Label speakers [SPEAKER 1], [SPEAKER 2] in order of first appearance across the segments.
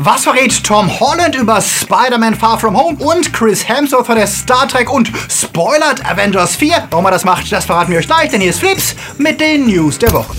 [SPEAKER 1] Was verrät Tom Holland über Spider-Man Far From Home und Chris Hemsworth von der Star Trek und spoilert Avengers 4? Warum er das macht, das verraten wir euch gleich, denn hier ist Flips mit den News der Woche.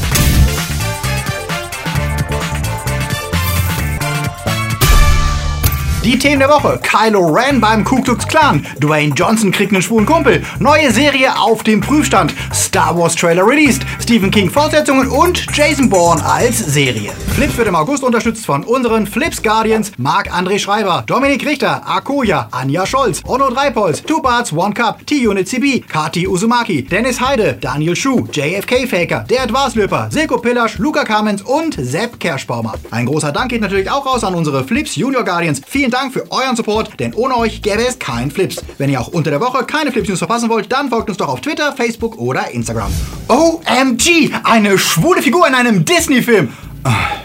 [SPEAKER 1] Die Themen der Woche. Kylo Ren beim Ku Klux Klan. Dwayne Johnson kriegt einen schwulen Kumpel. Neue Serie auf dem Prüfstand. Star Wars Trailer released. Stephen King Fortsetzungen und Jason Bourne als Serie. Flips wird im August unterstützt von unseren Flips Guardians Marc-André Schreiber, Dominik Richter, Akoya, Anja Scholz, Onno Dreipols, Two Barts, One Cup, T-Unit CB, Kati Uzumaki, Dennis Heide, Daniel Schuh, JFK Faker, Der Advarslöper, Silko Pillasch, Luca Kamens und Sepp Kerschbaumer. Ein großer Dank geht natürlich auch raus an unsere Flips Junior Guardians. Vielen Vielen Dank für euren Support, denn ohne euch gäbe es keinen Flips. Wenn ihr auch unter der Woche keine Flips News verpassen wollt, dann folgt uns doch auf Twitter, Facebook oder Instagram. OMG, eine schwule Figur in einem Disney-Film.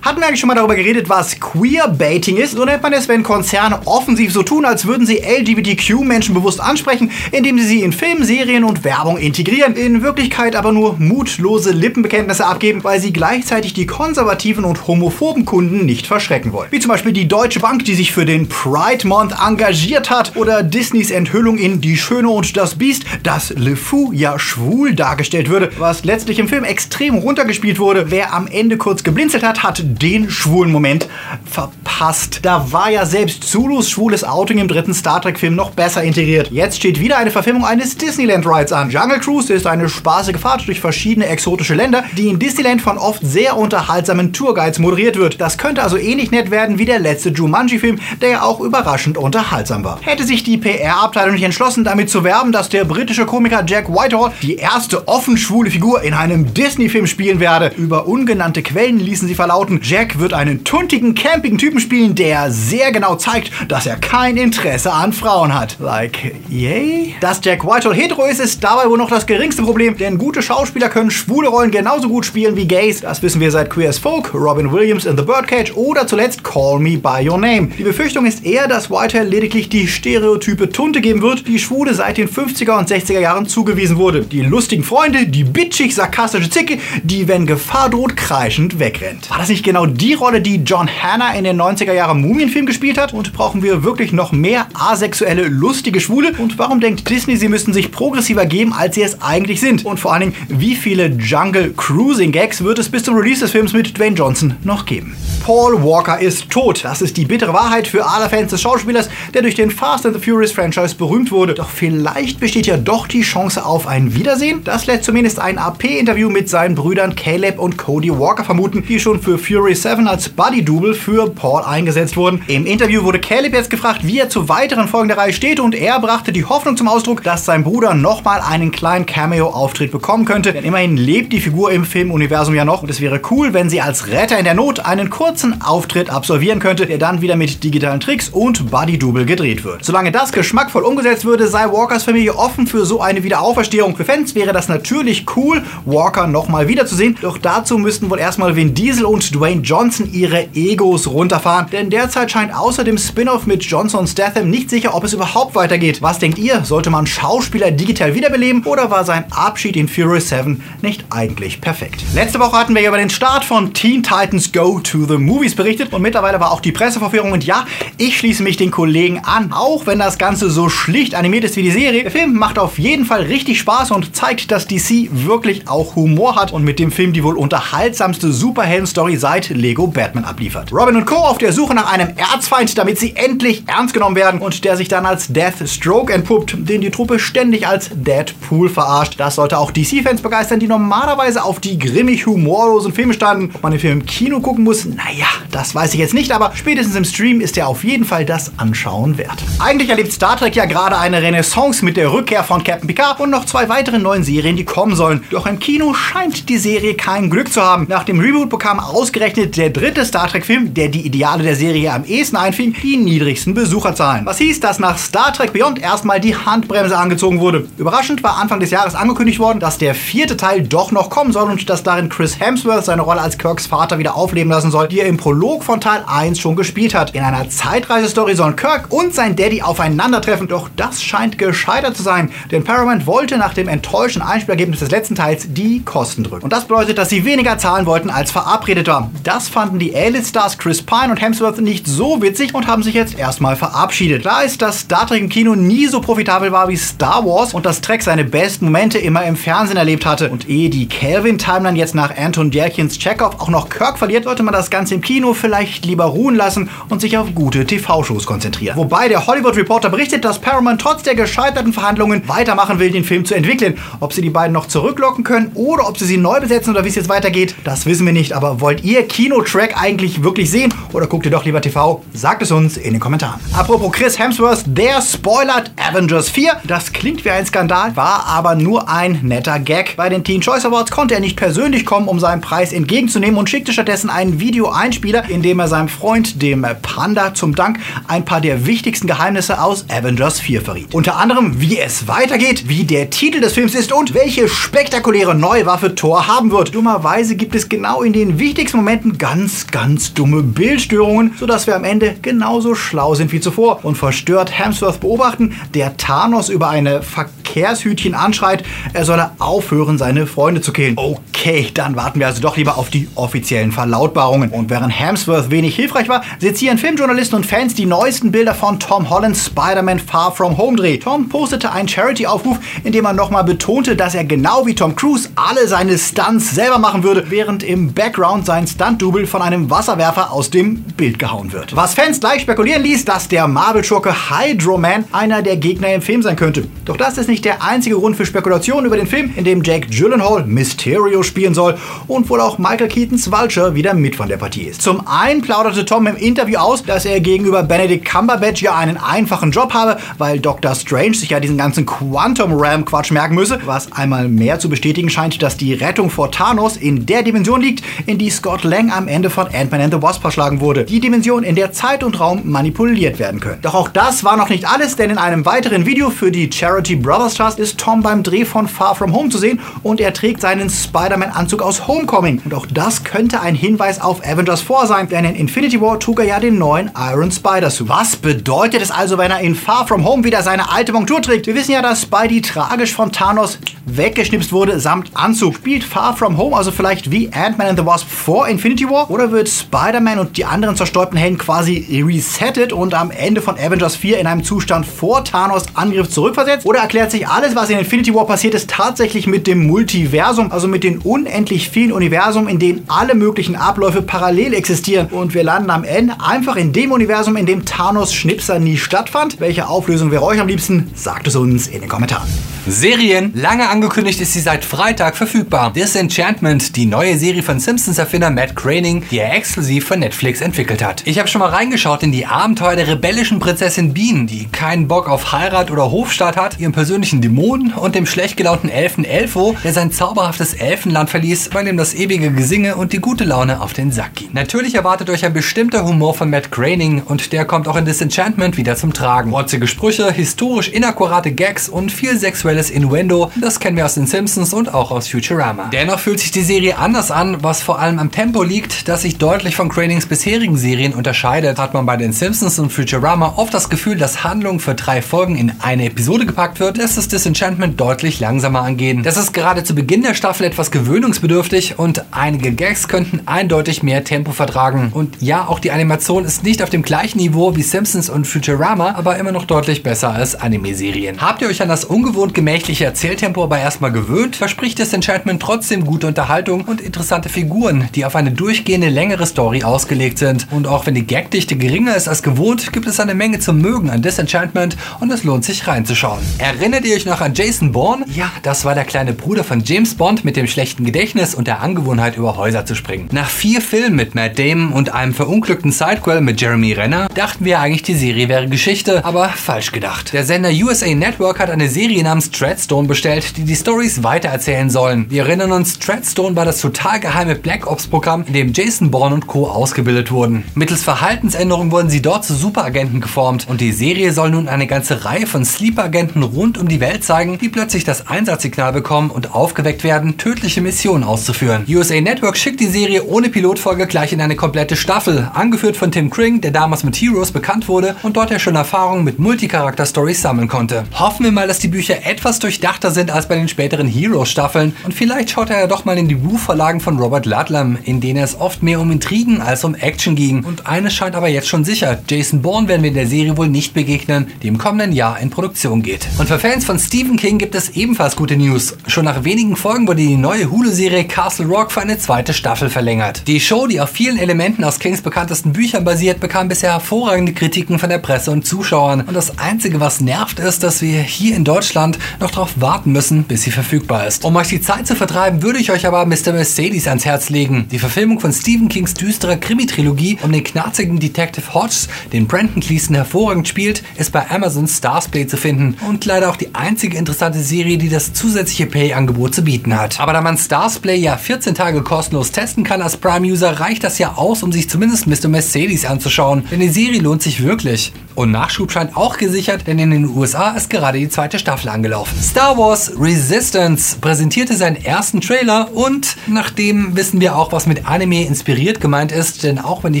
[SPEAKER 1] Hatten wir eigentlich schon mal darüber geredet, was Queerbaiting ist? So nennt man es, wenn Konzerne offensiv so tun, als würden sie LGBTQ-Menschen bewusst ansprechen, indem sie sie in Filmen, Serien und Werbung integrieren, in Wirklichkeit aber nur mutlose Lippenbekenntnisse abgeben, weil sie gleichzeitig die konservativen und homophoben Kunden nicht verschrecken wollen. Wie zum Beispiel die Deutsche Bank, die sich für den Pride Month engagiert hat, oder Disneys Enthüllung in Die Schöne und das Biest, dass Le Fou ja schwul dargestellt würde, was letztlich im Film extrem runtergespielt wurde. Wer am Ende kurz geblinzelt hat, hat den schwulen Moment verpasst. Da war ja selbst Zulus schwules Outing im dritten Star Trek-Film noch besser integriert. Jetzt steht wieder eine Verfilmung eines Disneyland-Rides an. Jungle Cruise ist eine spaßige Fahrt durch verschiedene exotische Länder, die in Disneyland von oft sehr unterhaltsamen Tourguides moderiert wird. Das könnte also ähnlich nett werden wie der letzte Jumanji-Film, der ja auch überraschend unterhaltsam war. Hätte sich die PR-Abteilung nicht entschlossen, damit zu werben, dass der britische Komiker Jack Whitehall die erste offen schwule Figur in einem Disney-Film spielen werde. Über ungenannte Quellen ließen sie verlauten, Jack wird einen tuntigen, campigen Typen spielen, der sehr genau zeigt, dass er kein Interesse an Frauen hat. Like, yay? Dass Jack Whitehall hetero ist, ist dabei wohl noch das geringste Problem, denn gute Schauspieler können schwule Rollen genauso gut spielen wie Gays. Das wissen wir seit Queer as Folk, Robin Williams in The Birdcage oder zuletzt Call Me By Your Name. Die Befürchtung ist eher, dass Whitehall lediglich die stereotype Tunte geben wird, die Schwule seit den 50er und 60er Jahren zugewiesen wurde. Die lustigen Freunde, die bitchig sarkastische Zicke, die, wenn Gefahr droht, kreischend wegrennt. War das nicht genau die Rolle, die John Hannah in den 90er Jahren Mumienfilm gespielt hat? Und brauchen wir wirklich noch mehr asexuelle, lustige Schwule? Und warum denkt Disney, sie müssten sich progressiver geben, als sie es eigentlich sind? Und vor allen Dingen, wie viele Jungle Cruising Gags wird es bis zum Release des Films mit Dwayne Johnson noch geben? Paul Walker ist tot. Das ist die bittere Wahrheit für alle Fans des Schauspielers, der durch den Fast and the Furious Franchise berühmt wurde. Doch vielleicht besteht ja doch die Chance auf ein Wiedersehen. Das lässt zumindest ein AP-Interview mit seinen Brüdern Caleb und Cody Walker vermuten, die schon für Fury 7 als Buddy-Double für Paul eingesetzt wurden. Im Interview wurde Caleb jetzt gefragt, wie er zu weiteren Folgen der Reihe steht und er brachte die Hoffnung zum Ausdruck, dass sein Bruder nochmal einen kleinen Cameo-Auftritt bekommen könnte. Denn immerhin lebt die Figur im Filmuniversum ja noch und es wäre cool, wenn sie als Retter in der Not einen kurzen Auftritt absolvieren könnte, der dann wieder mit digitalen Tricks und Buddy-Double gedreht wird. Solange das geschmackvoll umgesetzt würde, sei Walkers Familie offen für so eine Wiederauferstehung. Für Fans wäre das natürlich cool, Walker nochmal wiederzusehen, doch dazu müssten wohl erstmal Vin Diesel und Dwayne Johnson ihre Egos runterfahren, denn derzeit scheint außer dem Spin-off mit Johnson Statham nicht sicher, ob es überhaupt weitergeht. Was denkt ihr? Sollte man Schauspieler digital wiederbeleben oder war sein Abschied in Fury 7 nicht eigentlich perfekt? Letzte Woche hatten wir ja über den Start von Teen Titans Go to the Movies berichtet und mittlerweile war auch die Presseverführung und ja, ich schließe mich den Kollegen an, auch wenn das Ganze so schlicht animiert ist wie die Serie. Der Film macht auf jeden Fall richtig Spaß und zeigt, dass DC wirklich auch Humor hat und mit dem Film die wohl unterhaltsamste Superhelden-Story seit Lego Batman abliefert. Robin und Co. auf der Suche nach einem Erzfeind, damit sie endlich ernst genommen werden und der sich dann als Deathstroke entpuppt, den die Truppe ständig als Deadpool verarscht. Das sollte auch DC-Fans begeistern, die normalerweise auf die grimmig humorlosen Filme standen. Ob man den Film im Kino gucken muss, naja, das weiß ich jetzt nicht, aber spätestens im Stream ist er auf jeden Fall das Anschauen wert. Eigentlich erlebt Star Trek ja gerade eine Renaissance mit der Rückkehr von Captain Picard und noch zwei weiteren neuen Serien, die kommen sollen. Doch im Kino scheint die Serie kein Glück zu haben. Nach dem Reboot bekam ausgerechnet der dritte Star Trek-Film, der die Ideale der Serie am ehesten einfing, die niedrigsten Besucherzahlen. Was hieß, dass nach Star Trek Beyond erstmal die Handbremse angezogen wurde. Überraschend war Anfang des Jahres angekündigt worden, dass der vierte Teil doch noch kommen soll und dass darin Chris Hemsworth seine Rolle als Kirks Vater wieder aufleben lassen soll, die er im Prolog von Teil 1 schon gespielt hat. In einer Zeitreisestory sollen Kirk und sein Daddy aufeinandertreffen, doch das scheint gescheitert zu sein, denn Paramount wollte nach dem enttäuschenden Einspielergebnis des letzten Teils die Kosten drücken. Und das bedeutet, dass sie weniger zahlen wollten als verabredet war. Das fanden die A-List-Stars Chris Pine und Hemsworth nicht so witzig und haben sich jetzt erstmal verabschiedet. Klar ist, dass Star Trek im Kino nie so profitabel war wie Star Wars und dass Trek seine besten Momente immer im Fernsehen erlebt hatte. Und ehe die Kelvin-Timeline jetzt nach Anton Djerkins Chekhov auch noch Kirk verliert, sollte man das Ganze im Kino vielleicht lieber ruhen lassen und sich auf gute TV-Shows konzentrieren. Wobei der Hollywood Reporter berichtet, dass Paramount trotz der gescheiterten Verhandlungen weitermachen will, den Film zu entwickeln. Ob sie die beiden noch zurücklocken können oder ob sie sie neu besetzen oder wie es jetzt weitergeht, das wissen wir nicht. Aber wollt ihr Kino-Track eigentlich wirklich sehen oder guckt ihr doch lieber TV? Sagt es uns in den Kommentaren. Apropos Chris Hemsworth, der spoilert Avengers 4. Das klingt wie ein Skandal, war aber nur ein netter Gag. Bei den Teen Choice Awards konnte er nicht persönlich kommen, um seinen Preis entgegenzunehmen und schickte stattdessen einen Videoeinspieler, in dem er seinem Freund, dem Panda, zum Dank ein paar der wichtigsten Geheimnisse aus Avengers 4 verriet. Unter anderem, wie es weitergeht, wie der Titel des Films ist und welche spektakuläre neue Waffe Thor haben wird. Dummerweise gibt es genau in den wichtigsten Momenten ganz, ganz dumme Bildstörungen, sodass wir am Ende genauso schlau sind wie zuvor und verstört Hemsworth beobachten, der Thanos über eine Verkehrshütchen anschreit, er solle aufhören, seine Freunde zu killen. Okay, dann warten wir also doch lieber auf die offiziellen Verlautbarungen. Und während Hemsworth wenig hilfreich war, sezieren Filmjournalisten und Fans die neuesten Bilder von Tom Hollands Spider-Man Far From Home Dreh. Tom postete einen Charity-Aufruf, in dem er nochmal betonte, dass er genau wie Tom Cruise alle seine Stunts selber machen würde, während im Background sein Stunt-Double von einem Wasserwerfer aus dem Bild gehauen wird. Was Fans gleich spekulieren ließ, dass der Marvel-Schurke Hydro Man einer der Gegner im Film sein könnte. Doch das ist nicht der einzige Grund für Spekulationen über den Film, in dem Jake Gyllenhaal Mysterio spielen soll und wohl auch Michael Keatons Vulture wieder mit von der Partie ist. Zum einen plauderte Tom im Interview aus, dass er gegenüber Benedict Cumberbatch ja einen einfachen Job habe, weil Dr. Strange sich ja diesen ganzen Quantum Ram Quatsch merken müsse, was einmal mehr zu bestätigen scheint, dass die Rettung vor Thanos in der Dimension liegt, in die Scott Lang am Ende von Ant-Man and the Wasp verschlagen wurde. Die Dimension, in der Zeit und Raum manipuliert werden können. Doch auch das war noch nicht alles, denn in einem weiteren Video für die Charity Brothers Trust ist Tom beim Dreh von Far From Home zu sehen und er trägt seinen Spider-Man-Anzug aus Homecoming. Und auch das könnte ein Hinweis auf Avengers 4 sein, denn in Infinity War trug er ja den neuen Iron Spider-Suit. Was bedeutet es also, wenn er in Far From Home wieder seine alte Montur trägt? Wir wissen ja, dass Spidey tragisch von Thanos weggeschnipst wurde samt Anzug. Spielt Far From Home also vielleicht wie Ant-Man and the Wasp vor Infinity War? Oder wird Spider-Man und die anderen zerstäubten Helden quasi resettet und am Ende von Avengers 4 in einem Zustand vor Thanos Angriff zurückversetzt? Oder erklärt sich alles, was in Infinity War passiert ist, tatsächlich mit dem Multiversum, also mit den unendlich vielen Universen, in denen alle möglichen Abläufe parallel existieren und wir landen am Ende einfach in dem Universum, in dem Thanos Schnipser nie stattfand? Welche Auflösung wäre euch am liebsten? Sagt es uns in den Kommentaren.
[SPEAKER 2] Serien. Lange angekündigt ist sie seit Freitag verfügbar. Disenchantment, die neue Serie von Simpsons-Erfinder Matt Groening, die er exklusiv für Netflix entwickelt hat. Ich habe schon mal reingeschaut in die Abenteuer der rebellischen Prinzessin Bean, die keinen Bock auf Heirat oder Hofstaat hat, ihren persönlichen Dämonen und dem schlecht gelaunten Elfen Elfo, der sein zauberhaftes Elfenland verließ, weil ihm das ewige Gesinge und die gute Laune auf den Sack ging. Natürlich erwartet euch ein bestimmter Humor von Matt Groening und der kommt auch in Disenchantment wieder zum Tragen. Rotzige Sprüche, historisch inakkurate Gags und viel sexuelles Innuendo, das kennen wir aus den Simpsons und auch aus Futurama. Dennoch fühlt sich die Serie anders an, was vor allem am Tempo liegt, das sich deutlich von Groenings bisherigen Serien unterscheidet. Hat man bei den Simpsons und Futurama oft das Gefühl, dass Handlung für drei Folgen in eine Episode gepackt wird, lässt es Disenchantment deutlich langsamer angehen. Das ist gerade zu Beginn der Staffel etwas gewöhnungsbedürftig und einige Gags könnten eindeutig mehr Tempo vertragen. Und ja, auch die Animation ist nicht auf dem gleichen Niveau wie Simpsons und Futurama, aber immer noch deutlich besser als Anime-Serien. Habt ihr euch an das ungewohnt gemächliche Erzähltempo aber erstmal gewöhnt, verspricht Disenchantment trotzdem gute Unterhaltung und interessante Figuren, die auf eine durchgehende längere Story ausgelegt sind. Und auch wenn die Gagdichte geringer ist als gewohnt, gibt es eine Menge zum Mögen an Disenchantment und es lohnt sich reinzuschauen. Erinnert ihr euch noch an Jason Bourne? Ja, das war der kleine Bruder von James Bond mit dem schlechten Gedächtnis und der Angewohnheit über Häuser zu springen. Nach vier Filmen mit Matt Damon und einem verunglückten Sidequel mit Jeremy Renner dachten wir eigentlich, die Serie wäre Geschichte, aber falsch gedacht. Der Sender USA Network hat eine Serie namens Treadstone bestellt, die die Stories weitererzählen sollen. Wir erinnern uns, Treadstone war das total geheime Black Ops Programm, in dem Jason Bourne und Co. ausgebildet wurden. Mittels Verhaltensänderungen wurden sie dort zu Superagenten geformt und die Serie soll nun eine ganze Reihe von Sleeper-Agenten rund um die Welt zeigen, die plötzlich das Einsatzsignal bekommen und aufgeweckt werden, tödliche Missionen auszuführen. USA Network schickt die Serie ohne Pilotfolge gleich in eine komplette Staffel, angeführt von Tim Kring, der damals mit Heroes bekannt wurde und dort ja schon Erfahrungen mit Multicharakter-Stories sammeln konnte. Hoffen wir mal, dass die Bücher etwas etwas durchdachter sind als bei den späteren Heroes-Staffeln. Und vielleicht schaut er ja doch mal in die Buchverlagen von Robert Ludlum, in denen es oft mehr um Intrigen als um Action ging. Und eines scheint aber jetzt schon sicher, Jason Bourne werden wir in der Serie wohl nicht begegnen, die im kommenden Jahr in Produktion geht. Und für Fans von Stephen King gibt es ebenfalls gute News. Schon nach wenigen Folgen wurde die neue Hulu-Serie Castle Rock für eine zweite Staffel verlängert. Die Show, die auf vielen Elementen aus Kings bekanntesten Büchern basiert, bekam bisher hervorragende Kritiken von der Presse und Zuschauern. Und das Einzige, was nervt, ist, dass wir hier in Deutschland noch darauf warten müssen, bis sie verfügbar ist. Um euch die Zeit zu vertreiben, würde ich euch aber Mr. Mercedes ans Herz legen. Die Verfilmung von Stephen Kings düsterer Krimi-Trilogie um den knarzigen Detective Hodges, den Brandon Cleason hervorragend spielt, ist bei Amazon Starsplay zu finden und leider auch die einzige interessante Serie, die das zusätzliche Pay-Angebot zu bieten hat. Aber da man Starsplay ja 14 Tage kostenlos testen kann als Prime-User, reicht das ja aus, um sich zumindest Mr. Mercedes anzuschauen, denn die Serie lohnt sich wirklich. Und Nachschub scheint auch gesichert, denn in den USA ist gerade die zweite Staffel angelaufen. Star Wars Resistance präsentierte seinen ersten Trailer und nachdem wissen wir auch, was mit Anime inspiriert gemeint ist, denn auch wenn die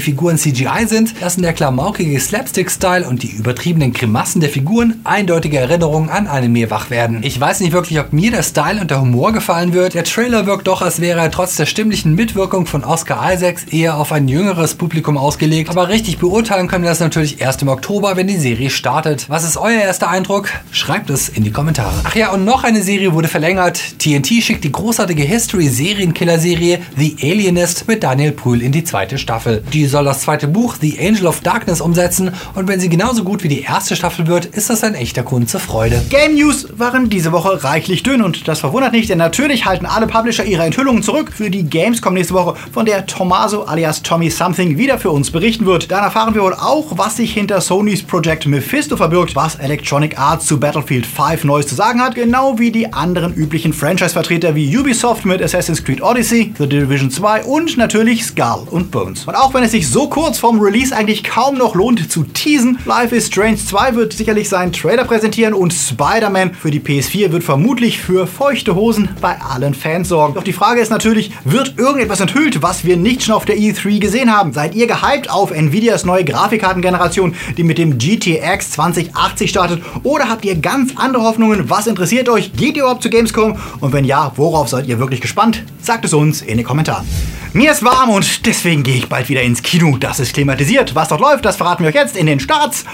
[SPEAKER 2] Figuren CGI sind, lassen der klamaukige Slapstick-Style und die übertriebenen Grimassen der Figuren eindeutige Erinnerungen an Anime wach werden. Ich weiß nicht wirklich, ob mir der Style und der Humor gefallen wird. Der Trailer wirkt doch, als wäre er trotz der stimmlichen Mitwirkung von Oscar Isaacs eher auf ein jüngeres Publikum ausgelegt, aber richtig beurteilen können wir das natürlich erst im Oktober, wenn die Serie startet. Was ist euer erster Eindruck? Schreibt es in die Kommentare. Ach ja, und noch eine Serie wurde verlängert. TNT schickt die großartige History-Serienkiller-Serie The Alienist mit Daniel Brühl in die zweite Staffel. Die soll das zweite Buch The Angel of Darkness umsetzen und wenn sie genauso gut wie die erste Staffel wird, ist das ein echter Grund zur Freude.
[SPEAKER 1] Game News waren diese Woche reichlich dünn und das verwundert nicht, denn natürlich halten alle Publisher ihre Enthüllungen zurück für die Gamescom nächste Woche, von der Tommaso alias Tommy Something wieder für uns berichten wird. Dann erfahren wir wohl auch, was sich hinter Sonys Project Mephisto verbirgt, was Electronic Arts zu Battlefield 5 Neues zu sagen hat, genau wie die anderen üblichen Franchise-Vertreter wie Ubisoft mit Assassin's Creed Odyssey, The Division 2 und natürlich Skull und Bones. Und auch wenn es sich so kurz vorm Release eigentlich kaum noch lohnt zu teasen, Life is Strange 2 wird sicherlich seinen Trailer präsentieren und Spider-Man für die PS4 wird vermutlich für feuchte Hosen bei allen Fans sorgen. Doch die Frage ist natürlich, wird irgendetwas enthüllt, was wir nicht schon auf der E3 gesehen haben? Seid ihr gehypt auf Nvidias neue Grafikkartengeneration, die mit dem GTX 2080 startet? Oder habt ihr ganz andere Hoffnungen? Was interessiert euch? Geht ihr überhaupt zu Gamescom? Und wenn ja, worauf seid ihr wirklich gespannt? Sagt es uns in den Kommentaren. Mir ist warm und deswegen gehe ich bald wieder ins Kino. Das ist klimatisiert. Was dort läuft, das verraten wir euch jetzt in den Starts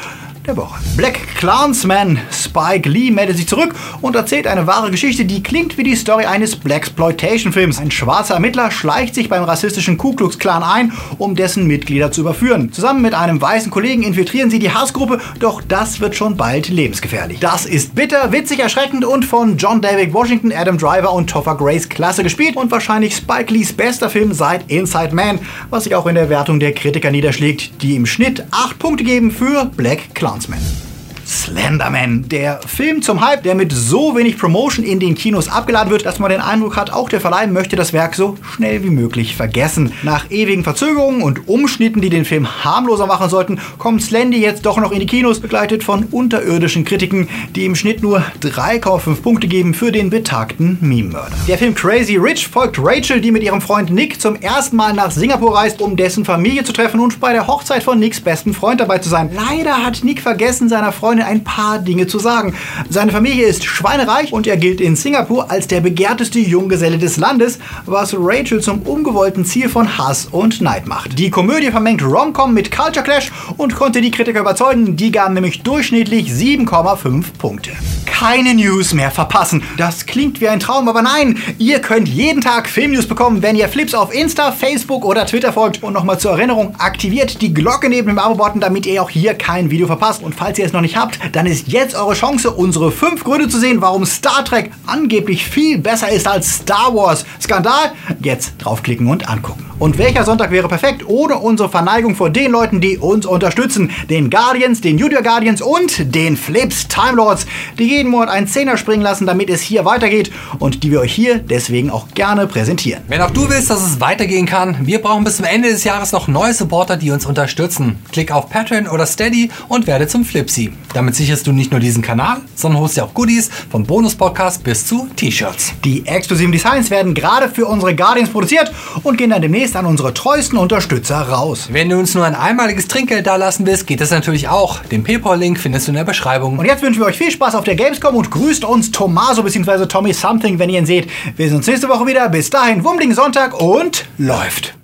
[SPEAKER 1] der Woche. Black Clansman Spike Lee meldet sich zurück und erzählt eine wahre Geschichte, die klingt wie die Story eines Blaxploitation-Films. Ein schwarzer Ermittler schleicht sich beim rassistischen Ku Klux Klan ein, um dessen Mitglieder zu überführen. Zusammen mit einem weißen Kollegen infiltrieren sie die Hassgruppe, doch das wird schon bald lebensgefährlich. Das ist bitter, witzig, erschreckend und von John David Washington, Adam Driver und Topher Grace klasse gespielt und wahrscheinlich Spike Lees bester Film seit Inside Man, was sich auch in der Wertung der Kritiker niederschlägt, die im Schnitt 8 Punkte geben für Black Clansman. announcement. Slenderman, der Film zum Hype, der mit so wenig Promotion in den Kinos abgeladen wird, dass man den Eindruck hat, auch der Verleih möchte das Werk so schnell wie möglich vergessen. Nach ewigen Verzögerungen und Umschnitten, die den Film harmloser machen sollten, kommt Slendy jetzt doch noch in die Kinos, begleitet von unterirdischen Kritiken, die im Schnitt nur 3,5 Punkte geben für den betagten Meme-Mörder. Der Film Crazy Rich folgt Rachel, die mit ihrem Freund Nick zum ersten Mal nach Singapur reist, um dessen Familie zu treffen und bei der Hochzeit von Nicks besten Freund dabei zu sein. Leider hat Nick vergessen, seiner Freundin ein paar Dinge zu sagen. Seine Familie ist schweinereich und er gilt in Singapur als der begehrteste Junggeselle des Landes, was Rachel zum ungewollten Ziel von Hass und Neid macht. Die Komödie vermengt Romcom mit Culture Clash und konnte die Kritiker überzeugen. Die gaben nämlich durchschnittlich 7,5 Punkte. Keine News mehr verpassen. Das klingt wie ein Traum, aber nein, ihr könnt jeden Tag Filmnews bekommen, wenn ihr Flips auf Insta, Facebook oder Twitter folgt. Und nochmal zur Erinnerung, aktiviert die Glocke neben dem Abo-Button, damit ihr auch hier kein Video verpasst. Und falls ihr es noch nicht habt, dann ist jetzt eure Chance, unsere fünf Gründe zu sehen, warum Star Trek angeblich viel besser ist als Star Wars. Skandal? Jetzt draufklicken und angucken. Und welcher Sonntag wäre perfekt ohne unsere Verneigung vor den Leuten, die uns unterstützen? Den Guardians, den Junior Guardians und den Flips Time Lords, die jeden Monat einen Zehner springen lassen, damit es hier weitergeht und die wir euch hier deswegen auch gerne präsentieren.
[SPEAKER 2] Wenn auch du willst, dass es weitergehen kann, wir brauchen bis zum Ende des Jahres noch neue Supporter, die uns unterstützen. Klick auf Patreon oder Steady und werde zum Flipsy. Damit sicherst du nicht nur diesen Kanal, sondern holst dir auch Goodies vom Bonus-Podcast bis zu T-Shirts.
[SPEAKER 1] Die exklusiven Designs werden gerade für unsere Guardians produziert und gehen dann demnächst demnächst an unsere treuesten Unterstützer raus.
[SPEAKER 2] Wenn du uns nur ein einmaliges Trinkgeld dalassen willst, geht das natürlich auch. Den PayPal-Link findest du in der Beschreibung.
[SPEAKER 1] Und jetzt wünschen wir euch viel Spaß auf der Gamescom und grüßt uns Tomaso bzw. Tommy Something, wenn ihr ihn seht. Wir sehen uns nächste Woche wieder. Bis dahin, wummeligen Sonntag und läuft.